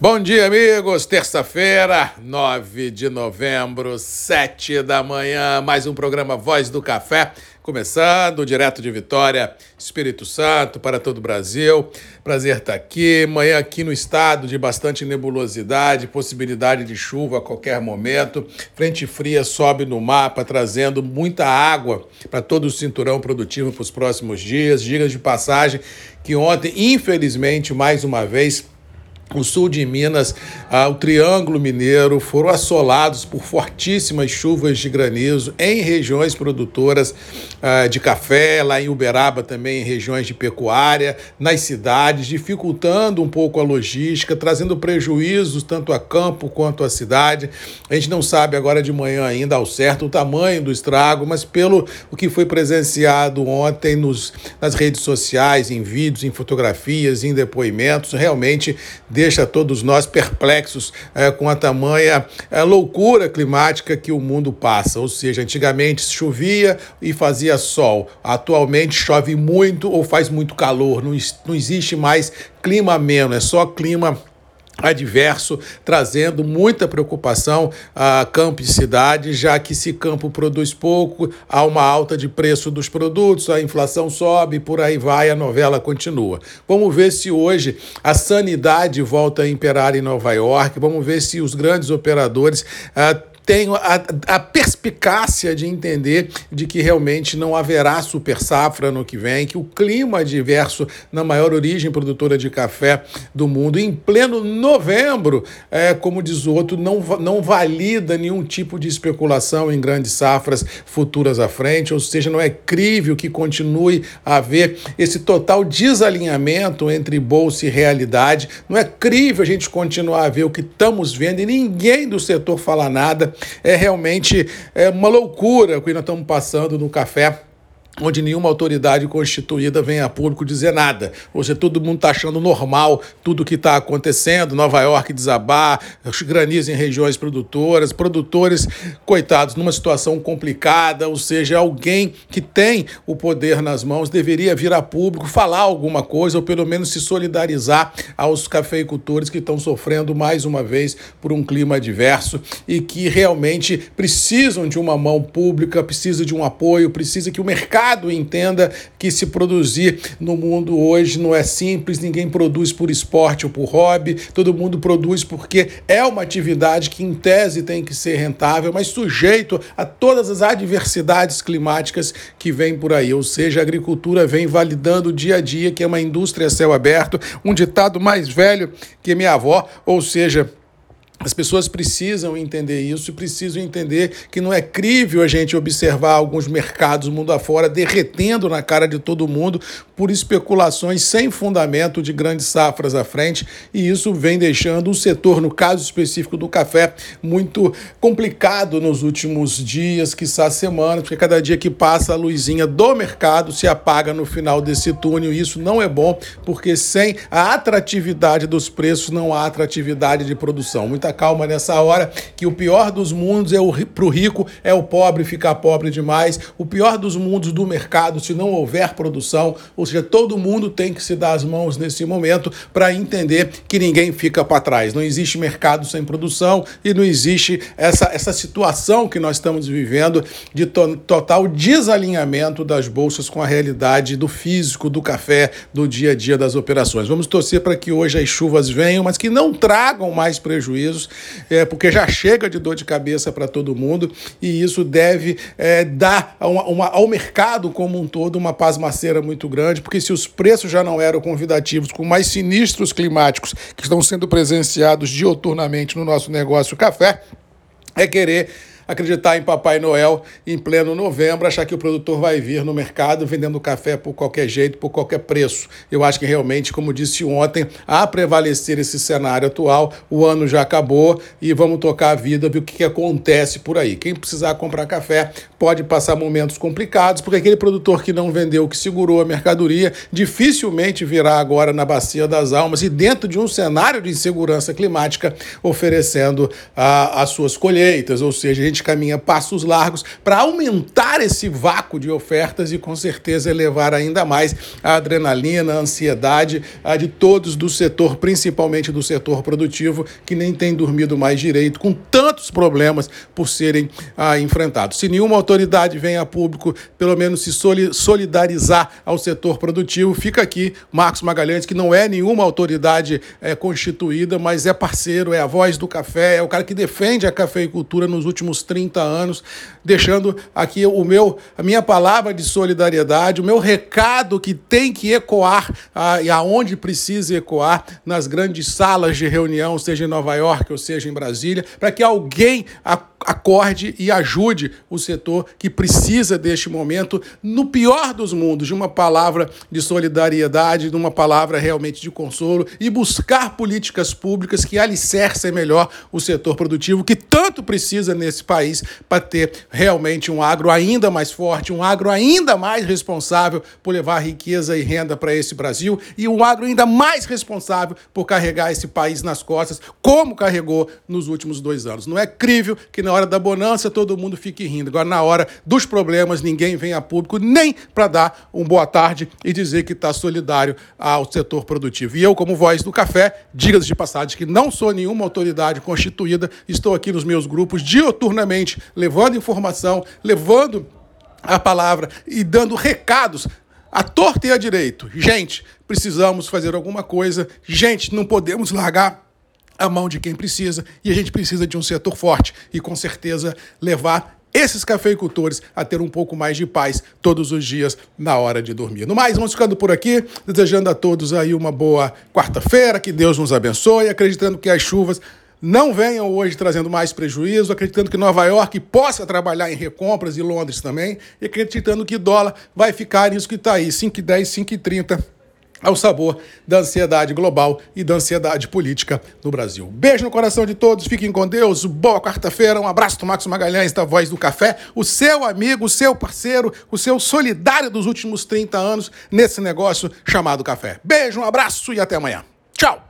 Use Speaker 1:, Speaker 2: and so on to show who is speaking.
Speaker 1: Bom dia, amigos. Terça-feira, 9 de novembro, 7 da manhã. Mais um programa Voz do Café. Começando direto de Vitória, Espírito Santo, para todo o Brasil. Prazer estar aqui. Manhã aqui no estado de bastante nebulosidade, possibilidade de chuva a qualquer momento. Frente fria sobe no mapa, trazendo muita água para todo o cinturão produtivo para os próximos dias. Dias de passagem que ontem, infelizmente, mais uma vez, o sul de Minas, ah, o Triângulo Mineiro foram assolados por fortíssimas chuvas de granizo em regiões produtoras ah, de café, lá em Uberaba também em regiões de pecuária, nas cidades, dificultando um pouco a logística, trazendo prejuízos tanto a campo quanto à cidade. A gente não sabe agora de manhã ainda ao certo o tamanho do estrago, mas pelo o que foi presenciado ontem nos, nas redes sociais, em vídeos, em fotografias, em depoimentos, realmente deixa todos nós perplexos é, com a tamanha é, loucura climática que o mundo passa. Ou seja, antigamente chovia e fazia sol, atualmente chove muito ou faz muito calor, não, não existe mais clima ameno, é só clima adverso, trazendo muita preocupação a campo e cidade, já que se campo produz pouco, há uma alta de preço dos produtos, a inflação sobe, por aí vai, a novela continua. Vamos ver se hoje a sanidade volta a imperar em Nova York, vamos ver se os grandes operadores ah, tenho a, a, perspicácia de entender de que realmente não haverá super safra no que vem, que o clima adverso na maior origem produtora de café do mundo, em pleno novembro, é, como diz o outro, não, não valida nenhum tipo de especulação em grandes safras futuras à frente, ou seja, não é crível que continue a haver esse total desalinhamento entre bolsa e realidade, não é crível a gente continuar a ver o que estamos vendo e ninguém do setor fala nada é realmente é uma loucura o que nós estamos passando no café onde nenhuma autoridade constituída vem a público dizer nada. Ou seja, todo mundo está achando normal tudo o que está acontecendo, Nova York desabar, granizo em regiões produtoras, produtores, coitados, numa situação complicada, ou seja, alguém que tem o poder nas mãos deveria vir a público falar alguma coisa, ou pelo menos se solidarizar aos cafeicultores que estão sofrendo mais uma vez por um clima adverso e que realmente precisam de uma mão pública, precisam de um apoio, precisa que o mercado mercado entenda que se produzir no mundo hoje não é simples, ninguém produz por esporte ou por hobby, todo mundo produz porque é uma atividade que, em tese, tem que ser rentável, mas sujeito a todas as adversidades climáticas que vêm por aí. Ou seja, a agricultura vem validando dia a dia que é uma indústria a céu aberto, um ditado mais velho que minha avó, ou seja, as pessoas precisam entender isso e precisam entender que não é crível a gente observar alguns mercados mundo afora derretendo na cara de todo mundo por especulações sem fundamento de grandes safras à frente, e isso vem deixando o setor, no caso específico do café, muito complicado nos últimos dias, quiçá semanas, porque cada dia que passa a luzinha do mercado se apaga no final desse túnel, e isso não é bom, porque sem a atratividade dos preços não há atratividade de produção. Muita muita calma nessa hora, que o pior dos mundos é o pro rico é o pobre ficar pobre demais. O pior dos mundos do mercado, se não houver produção, ou seja, todo mundo tem que se dar as mãos nesse momento para entender que ninguém fica para trás. Não existe mercado sem produção e não existe essa, essa situação que nós estamos vivendo de to total desalinhamento das bolsas com a realidade do físico, do café, do dia a dia das operações. Vamos torcer para que hoje as chuvas venham, mas que não tragam mais prejuízo é, porque já chega de dor de cabeça para todo mundo e isso deve é, dar uma, uma, ao mercado como um todo uma pasmaceira muito grande, porque se os preços já não eram convidativos com mais sinistros climáticos que estão sendo presenciados dioturnamente no nosso negócio café, é querer acreditar em Papai Noel em pleno novembro, achar que o produtor vai vir no mercado vendendo café por qualquer jeito, por qualquer preço. Eu acho que realmente, como disse ontem, a prevalecer esse cenário atual, o ano já acabou e vamos tocar a vida, ver o que, que acontece por aí. Quem precisar comprar café pode passar momentos complicados, porque aquele produtor que não vendeu, que segurou a mercadoria, dificilmente virá agora na bacia das almas e dentro de um cenário de insegurança climática oferecendo a, as suas colheitas, ou seja, a gente gente caminha passos largos para aumentar esse vácuo de ofertas e com certeza elevar ainda mais a adrenalina, a ansiedade a de todos do setor, principalmente do setor produtivo, que nem tem dormido mais direito, com tantos problemas por serem ah, enfrentados. Se nenhuma autoridade vem a público, pelo menos se solidarizar ao setor produtivo, fica aqui Marcos Magalhães, que não é nenhuma autoridade é, constituída, mas é parceiro, é a voz do café, é o cara que defende a cafeicultura nos últimos 30 anos, deixando aqui o meu, a minha palavra de solidariedade, o meu recado que tem que ecoar ah, e aonde precisa ecoar nas grandes salas de reunião, seja em Nova York ou seja em Brasília, para que alguém acorde e ajude o setor que precisa deste momento, no pior dos mundos, de uma palavra de solidariedade, de uma palavra realmente de consolo e buscar políticas públicas que alicercem melhor o setor produtivo que tanto precisa nesse país para ter realmente um agro ainda mais forte, um agro ainda mais responsável por levar riqueza e renda para esse Brasil e um agro ainda mais responsável por carregar esse país nas costas, como carregou nos últimos dois anos. Não é crível que na hora da bonança todo mundo fique rindo. Agora, na hora dos problemas, ninguém vem a público nem para dar um boa tarde e dizer que está solidário ao setor produtivo. E eu, como voz do café, diga de passagem que não sou nenhuma autoridade constituída, estou aqui nos meus grupos dioturnamente, levando informação, levando a palavra e dando recados à torta e à direito. Gente, precisamos fazer alguma coisa. Gente, não podemos largar a mão de quem precisa e a gente precisa de um setor forte e com certeza levar esses cafeicultores a ter um pouco mais de paz todos os dias na hora de dormir. No mais, vamos ficando por aqui, desejando a todos aí uma boa quarta-feira, que Deus nos abençoe, acreditando que as chuvas não venham hoje trazendo mais prejuízo, acreditando que Nova York possa trabalhar em recompras e Londres também, e acreditando que dólar vai ficar nisso que está aí, 5,10, 5,30 ao sabor da ansiedade global e da ansiedade política no Brasil. Beijo no coração de todos, fiquem com Deus, boa quarta-feira, um abraço do Max Magalhães da Voz do Café, o seu amigo, o seu parceiro, o seu solidário dos últimos 30 anos nesse negócio chamado café. Beijo, um abraço e até amanhã. Tchau!